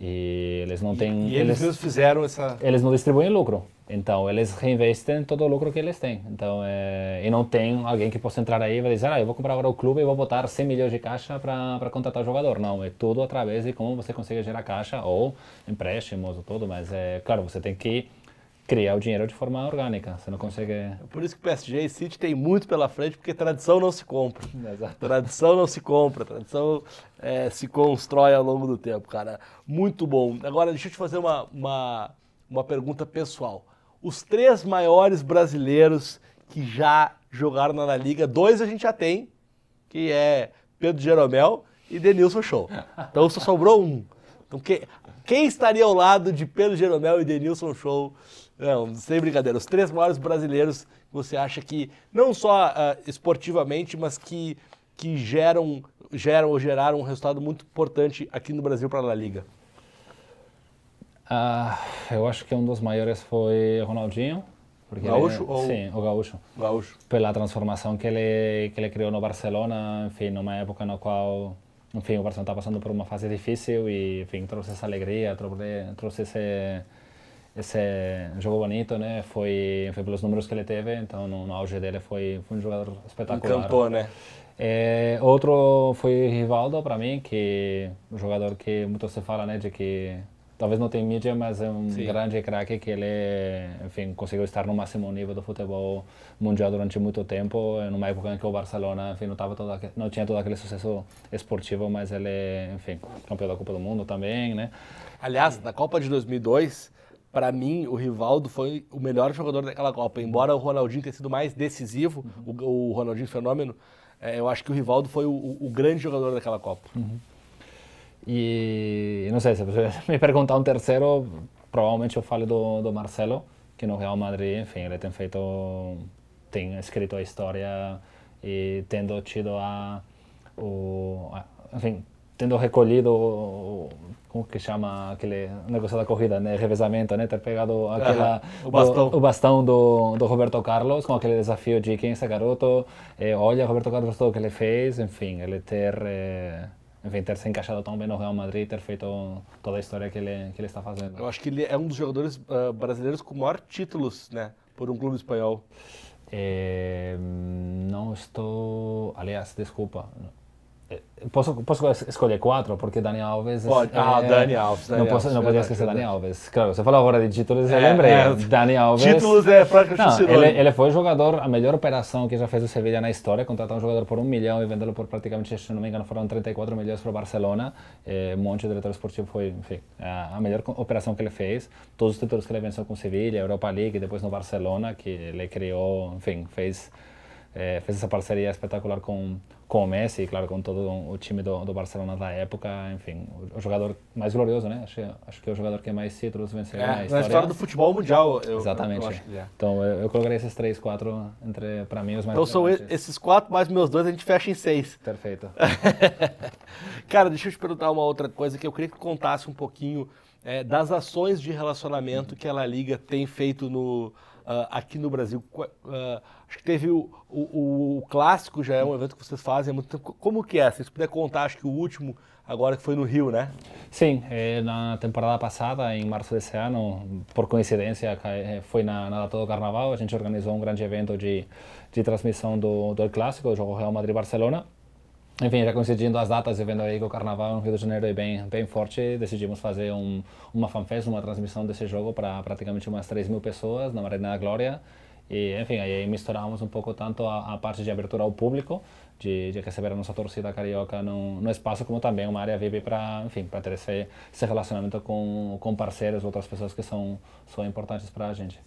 e eles não têm... E, e eles, eles fizeram essa... Eles não distribuem lucro. Então, eles reinvestem todo o lucro que eles têm. Então, é, e não tem alguém que possa entrar aí e dizer, ah, eu vou comprar agora o clube e vou botar 100 milhões de caixa para contratar o jogador. Não, é tudo através de como você consegue gerar caixa ou empréstimos ou tudo. Mas, é claro, você tem que criar o dinheiro de forma orgânica. Você não consegue... É por isso que o PSG e City tem muito pela frente, porque tradição não se compra. [laughs] Exato. Tradição não se compra, tradição é, se constrói ao longo do tempo, cara. Muito bom. Agora, deixa eu te fazer uma, uma, uma pergunta pessoal os três maiores brasileiros que já jogaram na Liga. Dois a gente já tem, que é Pedro Jeromel e Denilson Show. Então só sobrou um. Então que, quem estaria ao lado de Pedro Jeromel e Denilson Show? Não, sem brincadeira. Os três maiores brasileiros que você acha que, não só uh, esportivamente, mas que, que geram, geram ou geraram um resultado muito importante aqui no Brasil para a Liga? Ah, eu acho que um dos maiores foi Ronaldinho. Porque gaúcho? Ele, ou... Sim, o gaúcho. Gaúcho. Pela transformação que ele, que ele criou no Barcelona, enfim, numa época na qual enfim, o Barcelona está passando por uma fase difícil e, enfim, trouxe essa alegria, trouxe, trouxe esse, esse jogo bonito, né? Foi, foi pelos números que ele teve, então no, no auge dele foi, foi um jogador espetacular. Encantou, né? É, outro foi Rivaldo para mim, que um jogador que muito se fala, né, de que talvez não tem mídia, mas é um Sim. grande craque que ele, enfim, conseguiu estar no máximo nível do futebol mundial durante muito tempo, numa época em que o Barcelona, enfim, não, tava todo, não tinha todo aquele sucesso esportivo, mas ele, enfim, campeão da Copa do Mundo também, né? Aliás, na Copa de 2002, para mim, o Rivaldo foi o melhor jogador daquela Copa. Embora o Ronaldinho tenha sido mais decisivo, uhum. o, o, Ronaldinho Fenômeno, é, eu acho que o Rivaldo foi o, o, grande jogador daquela Copa. Uhum. E não sei, se [laughs] me perguntar um terceiro, provavelmente eu falo do, do Marcelo, que no Real Madrid, enfim, ele tem feito, tem escrito a história e tendo tido a, o, a, enfim, tendo recolhido o, como que chama aquele negócio da corrida, né, revezamento, né, ter pegado aquela o bastão, do, o bastão do, do, Roberto Carlos com aquele desafio de quem é esse garoto, eh, olha Roberto Carlos tudo que ele fez, enfim, ele ter eh, enfim, ter se encaixado tão bem no Real Madrid, ter feito toda a história que ele, que ele está fazendo. Eu acho que ele é um dos jogadores uh, brasileiros com maior títulos, né, por um clube espanhol. É, não estou, aliás, desculpa, Posso, posso escolher quatro? Porque Dani Alves. Pode. É, ah, Dani Alves. Dani não, posso, não podia esquecer Dani Alves. Claro, você falou agora de títulos, eu é, lembrei. É, Dani Alves. Títulos é praticamente não, ele, ele foi jogador, a melhor operação que já fez o Sevilla na história, contratar um jogador por um milhão e vendê-lo por praticamente, se não me engano, foram 34 milhões para o Barcelona. É, um monte de diretor esportivo foi, enfim, a, a melhor operação que ele fez. Todos os títulos que ele venceu com o Sevilla, Europa League, depois no Barcelona, que ele criou, enfim, fez, é, fez essa parceria espetacular com com o Messi e, claro, com todo o time do, do Barcelona da época, enfim, o, o, jogador mais glorioso, né? Acho, acho que é o jogador que mais títulos venceu é, na história. Na história do futebol mundial, eu, Exatamente. Eu, eu é. Então, eu, eu colocaria esses três, quatro, entre, para mim, os mais Então, são esses quatro mais meus dois, a gente fecha em seis. Perfeito. [laughs] Cara, deixa eu te perguntar uma outra coisa que eu queria que contasse um pouquinho é, das ações de relacionamento que a La Liga tem feito no, uh, aqui no Brasil. Uh, acho que teve o, o, o, clássico, já é um evento que vocês fazem há muito tempo. Como que é? Se você puder contar, acho que o último agora que foi no Rio, né? Sim, é, na temporada passada, em março desse ano, por coincidência, eh, foi na, na data do Carnaval, a gente organizou um grande evento de, de transmissão do, do clássico, do jogo Real Madrid-Barcelona. Enfim, já coincidindo as datas e vendo aí que o carnaval no Rio de Janeiro é bem, bem forte, decidimos fazer um, uma fanfest, uma transmissão desse jogo para praticamente umas 3 mil pessoas na Arena da Glória. E, enfim, aí misturamos um pouco tanto a, a parte de abertura ao público, de, de, receber a nossa torcida carioca no, no espaço, como também uma área VIP para, enfim, para ter esse, esse relacionamento com, com parceiros, outras pessoas que são, são importantes para a gente.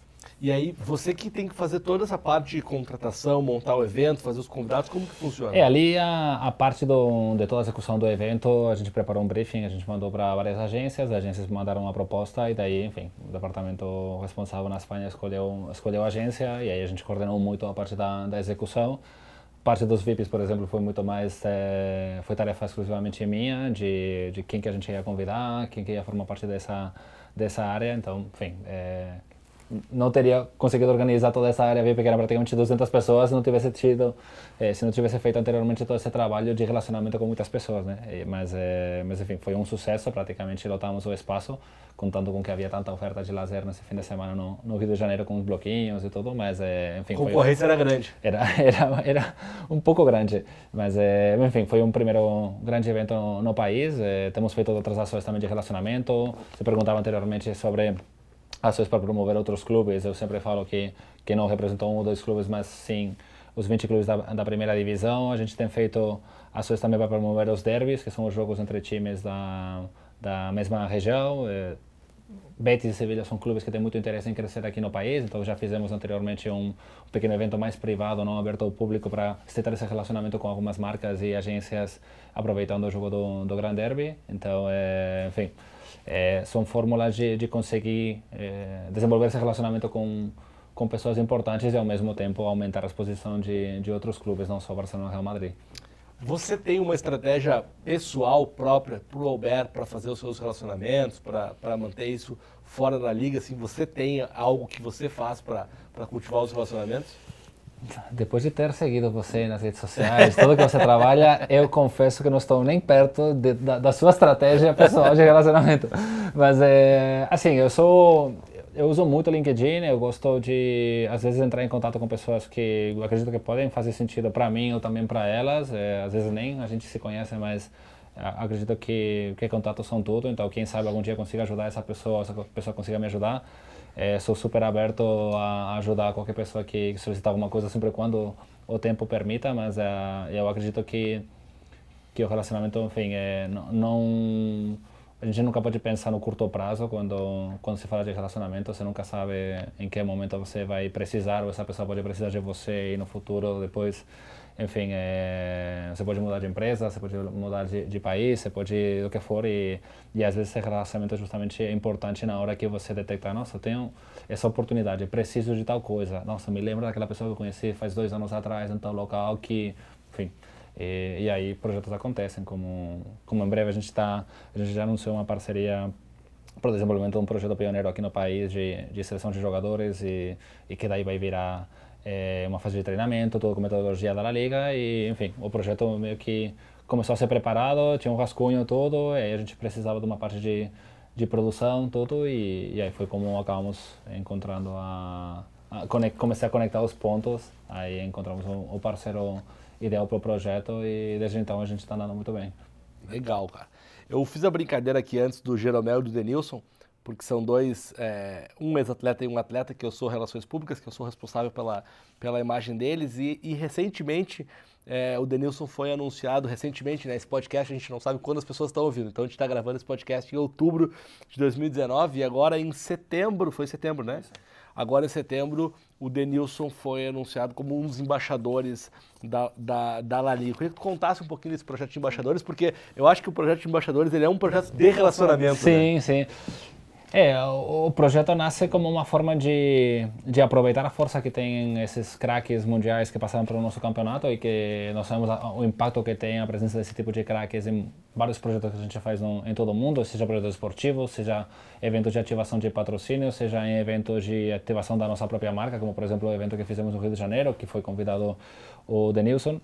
E aí, você que tem que fazer toda essa parte de contratação, montar o evento, fazer os convidados, como que funciona? É, ali a, a parte do, de toda a execução do evento, a gente preparou um briefing, a gente mandou para várias agências, as agências mandaram uma proposta e daí, enfim, o departamento responsável na Espanha escolheu, escolheu a agência e aí a gente coordenou muito a parte da, da execução. Parte dos VIPs, por exemplo, foi muito mais, é, foi tarefa exclusivamente minha, de, de quem que a gente ia convidar, quem que ia formar parte dessa, dessa área, então, enfim, é, não teria conseguido organizar toda essa área VIP, que era praticamente 200 pessoas, se não tivesse tido, eh, se não tivesse feito anteriormente todo esse trabalho de relacionamento com muitas pessoas, né? E, mas, eh, mas enfim, foi um sucesso, praticamente lotamos o espaço, contando com que havia tanta oferta de lazer nesse fim de semana no, no Rio de Janeiro com os bloquinhos e tudo, mas eh, enfim... A concorrência foi, era grande. Era, [laughs] era, era um pouco grande, mas enfim, foi um primeiro grande evento no, no país, temos feito outras ações também de relacionamento, se perguntava anteriormente sobre ações para promover outros clubes. Eu sempre falo que, que não representou um ou dois clubes, mas sim os 20 clubes da, da primeira divisão. A gente tem feito ações também para promover os derbys, que são os jogos entre times da, da mesma região. É, Betis e Sevilha são clubes que têm muito interesse em crescer aqui no país, então já fizemos anteriormente um, um pequeno evento mais privado, não aberto ao público, para estreitar esse relacionamento com algumas marcas e agências, aproveitando o jogo do, do Grand Derby. Então, é, enfim, é, são fórmulas de, de conseguir é, desenvolver esse relacionamento com, com pessoas importantes e ao mesmo tempo aumentar a exposição de, de outros clubes, não só Barcelona e Real Madrid. Você tem uma estratégia pessoal própria para o Albert para fazer os seus relacionamentos, para manter isso fora da liga? Assim, você tem algo que você faz para cultivar os relacionamentos? Depois de ter seguido você nas redes sociais, tudo que você trabalha, eu confesso que não estou nem perto de, da, da, sua estratégia pessoal de relacionamento. Mas, é, assim, eu sou... Eu uso muito o LinkedIn, eu gosto de, às vezes, entrar em contato com pessoas que eu acredito que podem fazer sentido para mim ou também para elas. É, às vezes nem a gente se conhece, mas acredito que, que contatos são tudo. Então, quem sabe algum dia consiga ajudar essa pessoa, essa pessoa consiga me ajudar. É, sou super aberto a ajudar qualquer pessoa que solicitar alguma coisa, sempre quando o tempo permita, mas é, eu acredito que que o relacionamento, enfim, é, não, não, a gente nunca pode pensar no curto prazo quando quando se fala de relacionamento, você nunca sabe em que momento você vai precisar ou essa pessoa pode precisar de você e no futuro depois enfim, é, você pode mudar de empresa, você pode mudar de, de, país, você pode o que for e, e às vezes esse relacionamento é justamente importante na hora que você detectar, nossa, eu tenho essa oportunidade, preciso de tal coisa, nossa, me lembro daquela pessoa que eu conheci faz dois anos atrás em tal local que, enfim, e, e aí projetos acontecem, como, como em breve a gente está, a gente já anunciou uma parceria para o desenvolvimento de um projeto pioneiro aqui no país de, de seleção de jogadores e, e que daí vai virar é, uma fase de treinamento, tudo com metodologia da La Liga e, enfim, o projeto meio que começou a ser preparado, tinha um rascunho todo, e aí a gente precisava de uma parte de, de produção, tudo, e, e aí foi como acabamos encontrando a, a comecei a conectar os pontos, aí encontramos o, o parceiro ideal para o projeto e desde então a gente está andando muito bem. Legal, cara. Eu fiz a brincadeira aqui antes do Jeromel e do Denilson, porque são dois, é, um ex-atleta e um atleta, que eu sou relações públicas, que eu sou responsável pela, pela imagem deles, e, e recentemente é, o Denilson foi anunciado, recentemente, né, esse podcast a gente não sabe quando as pessoas estão ouvindo, então a gente está gravando esse podcast em outubro de 2019, e agora em setembro, foi setembro, né? Agora em setembro, o Denilson foi anunciado como um dos embaixadores da, da, da La Liga. Eu queria que tu contasse um pouquinho desse projeto de embaixadores, porque eu acho que o projeto de embaixadores ele é um projeto de relacionamento. Sim, né? sim. É, o, projeto nasce como uma forma de, de aproveitar a força que tem esses craques mundiais que passaram pelo nosso campeonato e que nós sabemos o impacto que tem a presença desse tipo de craques em vários projetos que a gente faz no, em todo o mundo, seja projetos esportivos, seja eventos de ativação de patrocínio, seja em eventos de ativação da nossa própria marca, como por exemplo o evento que fizemos no Rio de Janeiro, que foi convidado o Denilson.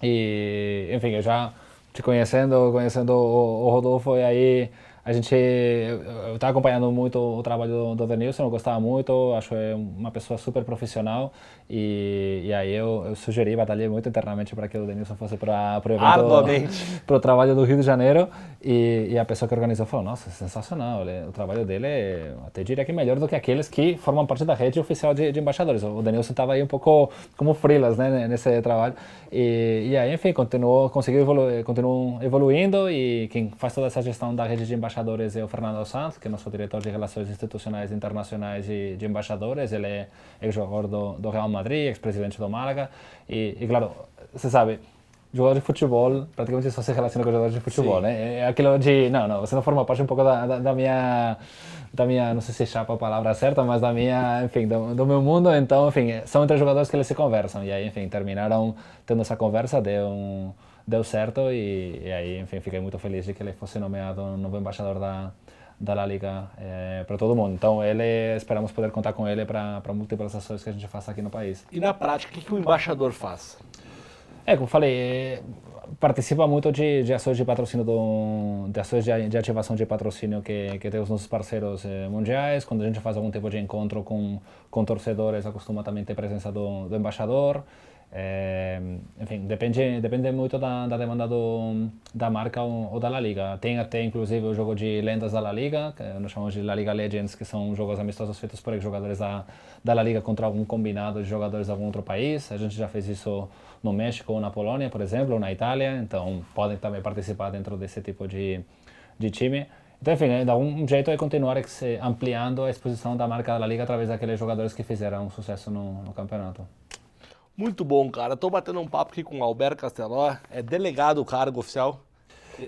E, enfim, eu já te conhecendo, conhecendo o, o Rodolfo e aí a gente eu estava acompanhando muito o trabalho do, do Denilson, eu gostava muito, acho é uma pessoa super profissional e, e aí eu, eu sugeri, batalhei muito internamente para que o Denilson fosse para o evento, para [laughs] o trabalho do Rio de Janeiro e, e, a pessoa que organizou falou, nossa, sensacional, o trabalho dele é, até diria que melhor do que aqueles que formam parte da rede oficial de, de embaixadores. O Denilson estava aí um pouco como freelas, né, nesse trabalho e, e aí, enfim, continuou, conseguiu evolu continuou evoluindo e quem faz toda essa gestão da rede de embaixadores é o Fernando Sanz, que é nosso diretor de Relações Institucionais Internacionais e de Embaixadores. Ele é ex-jogador do, do, Real Madrid, ex-presidente do Málaga. E, e, claro, você sabe, jogador de futebol praticamente só se relaciona com jogadores de futebol, Sim. né? É aquilo de, não, não, você não forma parte um pouco da, da, da minha da minha, não sei se chapa a palavra certa, mas da minha, enfim, do, do, meu mundo. Então, enfim, são entre jogadores que eles se conversam. E aí, enfim, terminaram tendo essa conversa, deu um, deu certo e, e, aí, enfim, fiquei muito feliz de que ele fosse nomeado novo embaixador da, da La Liga é, para todo mundo. Então, ele, esperamos poder contar com ele para múltiplas ações que a gente faça aqui no país. E na prática, o que, que o embaixador faz? É, como falei, é, participa muito de, de, ações de patrocínio, do, de ações de, de, ativação de patrocínio que, que tem os nossos parceiros eh, mundiais. Quando a gente faz algum tipo de encontro com, com torcedores, acostuma também ter presença do, do embaixador. É, enfim, depende, depende muito da, da demanda do, da marca ou, ou, da La Liga. Tem até, inclusive, o jogo de lendas da La Liga, que nós chamamos de La Liga Legends, que são jogos amistosos feitos por jogadores da, da La Liga contra algum combinado de jogadores de algum outro país. A gente já fez isso no México ou na Polônia, por exemplo, ou na Itália, então podem também participar dentro desse tipo de, de time. Então, enfim, né, um jeito é continuar ampliando a exposição da marca da La Liga através daqueles jogadores que fizeram sucesso no, no campeonato. Muito bom, cara. Estou batendo um papo aqui com o Alberto Casteló, é delegado o cargo oficial.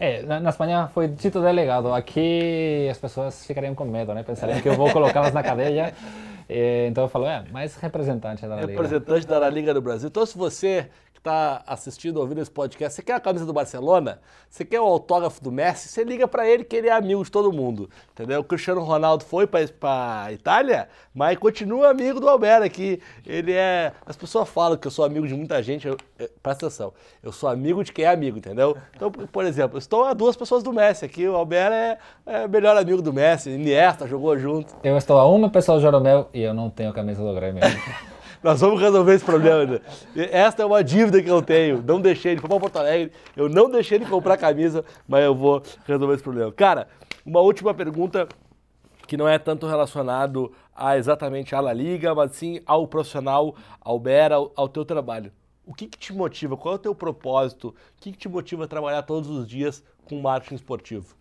É, na, na, Espanha foi dito delegado. Aqui as pessoas ficariam com medo, né? Pensariam que eu vou colocá-las na cadeia. [laughs] E, então eu falo, é, mais representante da Liga. Representante da Liga do Brasil. Então se você está assistindo, ouvindo esse podcast, você quer a camisa do Barcelona? Você quer o autógrafo do Messi? Você liga para ele que ele é amigo de todo mundo, entendeu? O Cristiano Ronaldo foi para a Itália, mas continua amigo do Alberto aqui. Ele é... As pessoas falam que eu sou amigo de muita gente, eu, presta atenção, eu sou amigo de quem é amigo, entendeu? Então, por exemplo, estou a duas pessoas do Messi aqui, o Alberto é, é melhor amigo do Messi, Iniesta jogou junto. Eu estou a uma pessoa do Joromel e eu não tenho a camisa do Grêmio. [laughs] Nós vamos resolver esse problema. Esta é uma dívida que eu tenho. Não deixei ele, foi para Porto Alegre, eu não deixei ele comprar camisa, mas eu vou resolver esse problema. Cara, uma última pergunta que não é tanto relacionado a exatamente à La Liga, mas sim ao profissional, ao Bera, ao, ao teu trabalho. O que, que, te motiva? Qual é o teu propósito? O que, que te motiva a trabalhar todos os dias com marketing esportivo?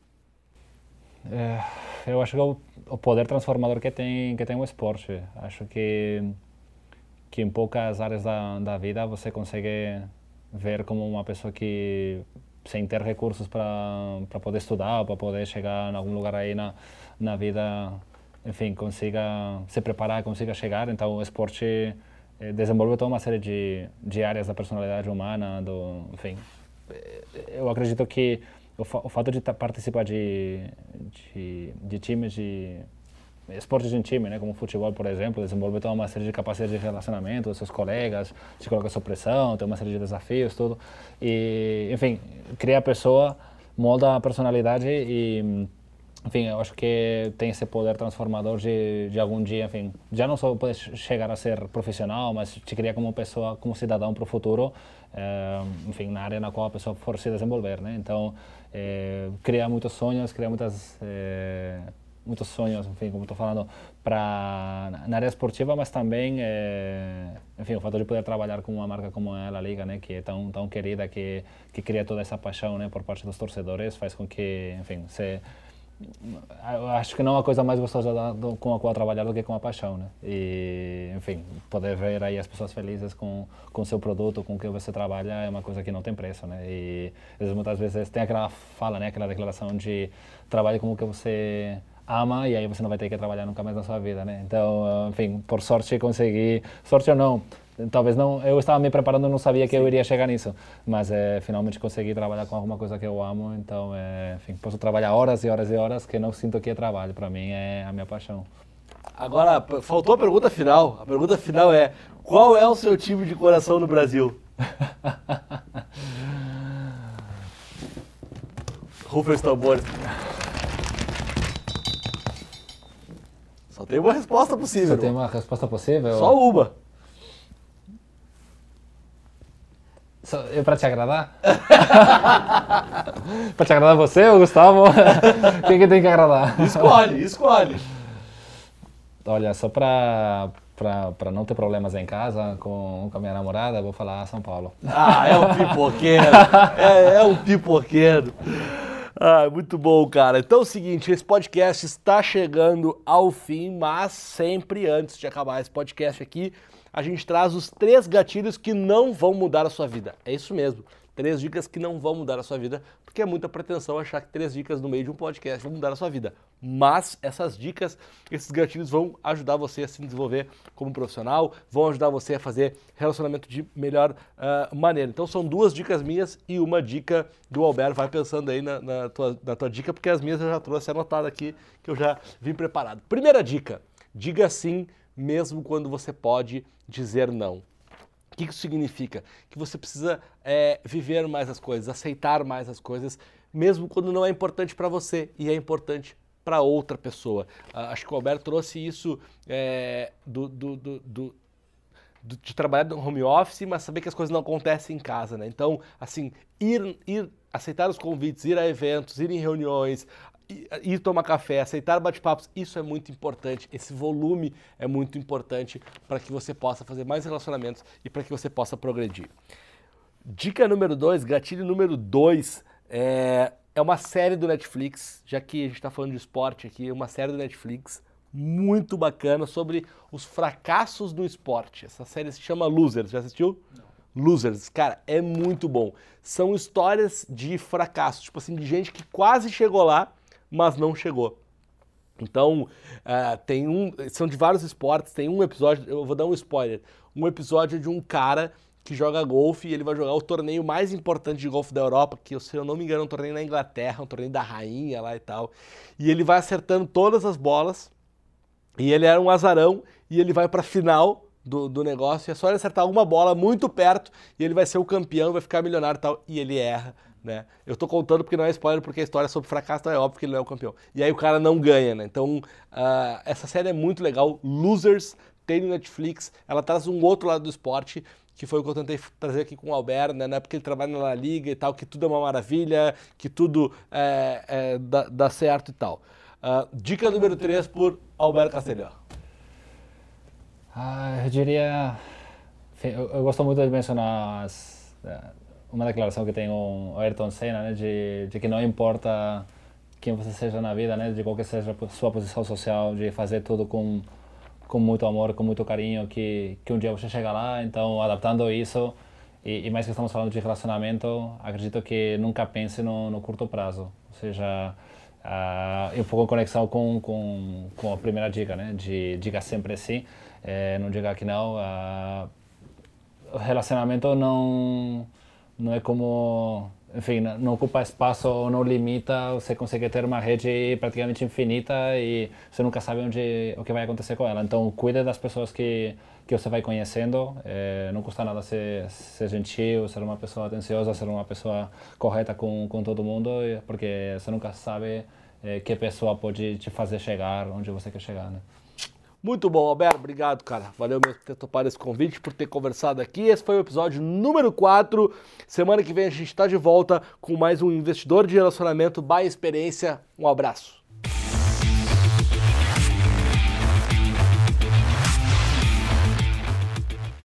É, eu acho que é o, o poder transformador que tem que tem o esporte. Acho que que em poucas áreas da, da vida você consegue ver como uma pessoa que sem ter recursos para poder estudar, para poder chegar em algum lugar aí na na vida, enfim, consiga se preparar, consiga chegar. Então o esporte eh, desenvolve toda uma série de de áreas da personalidade humana, do, enfim. Eu acredito que o, fa o fato de participar de, de, de times de esportes em time, né, como futebol, por exemplo, desenvolver toda uma série de capacidades de relacionamento seus colegas, se coloca sob pressão, tem uma série de desafios, tudo. E, enfim, cria a pessoa, molda a personalidade e enfim, eu acho que tem esse poder transformador de, de algum dia, enfim, já não só poder chegar a ser profissional, mas te criar como pessoa, como cidadão para o futuro, é, enfim, na área na qual a pessoa for se desenvolver, né? Então, é, criar muitos sonhos, criar muitas é, muitos sonhos, enfim, como estou falando, para na área esportiva, mas também, é, enfim, o fato de poder trabalhar com uma marca como a La Liga, né, que é tão tão querida, que que cria toda essa paixão, né, por parte dos torcedores, faz com que, enfim, se acho que não há coisa mais gostosa com a qual trabalhar do que com a paixão, né? E, enfim, poder ver aí as pessoas felizes com com seu produto, com o que você trabalha, é uma coisa que não tem preço, né? E muitas vezes tem aquela fala, né, aquela declaração de trabalhe com o que você ama e aí você não vai ter que trabalhar nunca mais na sua vida, né? Então, enfim, por sorte consegui, sorte ou não, talvez não, eu estava me preparando, não sabia que Sim. eu iria chegar nisso, mas é, finalmente consegui trabalhar com alguma coisa que eu amo, então, é, enfim, posso trabalhar horas e horas e horas que não sinto que é trabalho, para mim é a minha paixão. Agora, faltou a pergunta final. A pergunta final é: qual é o seu time de coração no Brasil? [laughs] Rufa os tambores. Tem uma resposta possível. Só tem uma resposta possível? Só uma. É pra te agradar? [laughs] pra te agradar você ou Gustavo? [laughs] Quem que tem que agradar? Escolhe, escolhe. Olha, só pra, pra, pra não ter problemas em casa com, com a minha namorada, vou falar São Paulo. Ah, é um pipoqueiro. [laughs] é, é um pipoqueiro. Ah, muito bom, cara. Então é o seguinte, esse podcast está chegando ao fim, mas sempre antes de acabar esse podcast aqui, a gente traz os três gatilhos que não vão mudar a sua vida. É isso mesmo. Três dicas que não vão mudar a sua vida, porque é muita pretensão achar que três dicas no meio de um podcast vão mudar a sua vida. Mas essas dicas, esses gatilhos vão ajudar você a se desenvolver como profissional, vão ajudar você a fazer relacionamento de melhor uh, maneira. Então são duas dicas minhas e uma dica do Alberto. Vai pensando aí na, na, tua, na tua dica, porque as minhas eu já trouxe anotada aqui, que eu já vim preparado. Primeira dica, diga sim mesmo quando você pode dizer não. Que isso significa? Que você precisa é, viver mais as coisas, aceitar mais as coisas, mesmo quando não é importante para você e é importante para outra pessoa. Uh, acho que o Alberto trouxe isso é, do, do, do, do de trabalhar no home office, mas saber que as coisas não acontecem em casa, né? Então, assim, ir, ir aceitar os convites, ir a eventos, ir em reuniões, ir tomar café, aceitar bate-papos, isso é muito importante. Esse volume é muito importante para que você possa fazer mais relacionamentos e para que você possa progredir. Dica número dois, gatilho número dois, é, é uma série do Netflix, já que a gente está falando de esporte aqui, uma série do Netflix muito bacana sobre os fracassos no esporte. Essa série se chama Losers, já assistiu? Não. Losers, cara, é muito bom. São histórias de fracasso, tipo assim, de gente que quase chegou lá, mas não chegou. Então, uh, tem um. São de vários esportes, tem um episódio, eu vou dar um spoiler. Um episódio de um cara que joga golfe e ele vai jogar o torneio mais importante de golfe da Europa, que se eu não me engano é um torneio na Inglaterra, um torneio da rainha lá e tal. E ele vai acertando todas as bolas. E ele era um azarão e ele vai para final do, do negócio. E é só ele acertar uma bola muito perto e ele vai ser o campeão, vai ficar milionário e tal. E ele erra né? Eu tô contando porque não é spoiler, porque a história é sobre fracasso, então é óbvio que ele não é o campeão. E aí o cara não ganha, né? Então, uh, essa série é muito legal. Losers tem no Netflix. Ela traz um outro lado do esporte, que foi o que eu tentei trazer aqui com o Albert, né? Não é porque ele trabalha na Liga e tal, que tudo é uma maravilha, que tudo é, é, dá, dá, certo e tal. Uh, dica número 3 por Alberto Castelhão. Ah, eu diria. Eu, eu gosto muito de mencionar as, uma declaração que tem o Ayrton Senna, né, de, de que não importa quem você seja na vida, né, de qual que seja a sua posição social, de fazer tudo com com muito amor, com muito carinho, que que um dia você chega lá. Então, adaptando isso e, e mais que estamos falando de relacionamento, acredito que nunca pense no, no curto prazo, ou seja, uh, um pouco em conexão com, com, com a primeira dica, né, de diga sempre sim, eh, não diga que não. Uh, relacionamento não não é como enfim, não ocupa espaço ou não limita, você consegue ter uma rede praticamente infinita e você nunca sabe onde o que vai acontecer com ela. Então, cuide das pessoas que que você vai conhecendo. É, não custa nada ser, ser gentil, ser uma pessoa atenciosa, ser uma pessoa correta com, com todo mundo, porque você nunca sabe é, que pessoa pode te fazer chegar onde você quer chegar, né? Muito bom, Alberto. Obrigado, cara. Valeu mesmo por ter topado esse convite, por ter conversado aqui. Esse foi o episódio número 4. Semana que vem a gente está de volta com mais um investidor de relacionamento by experiência. Um abraço.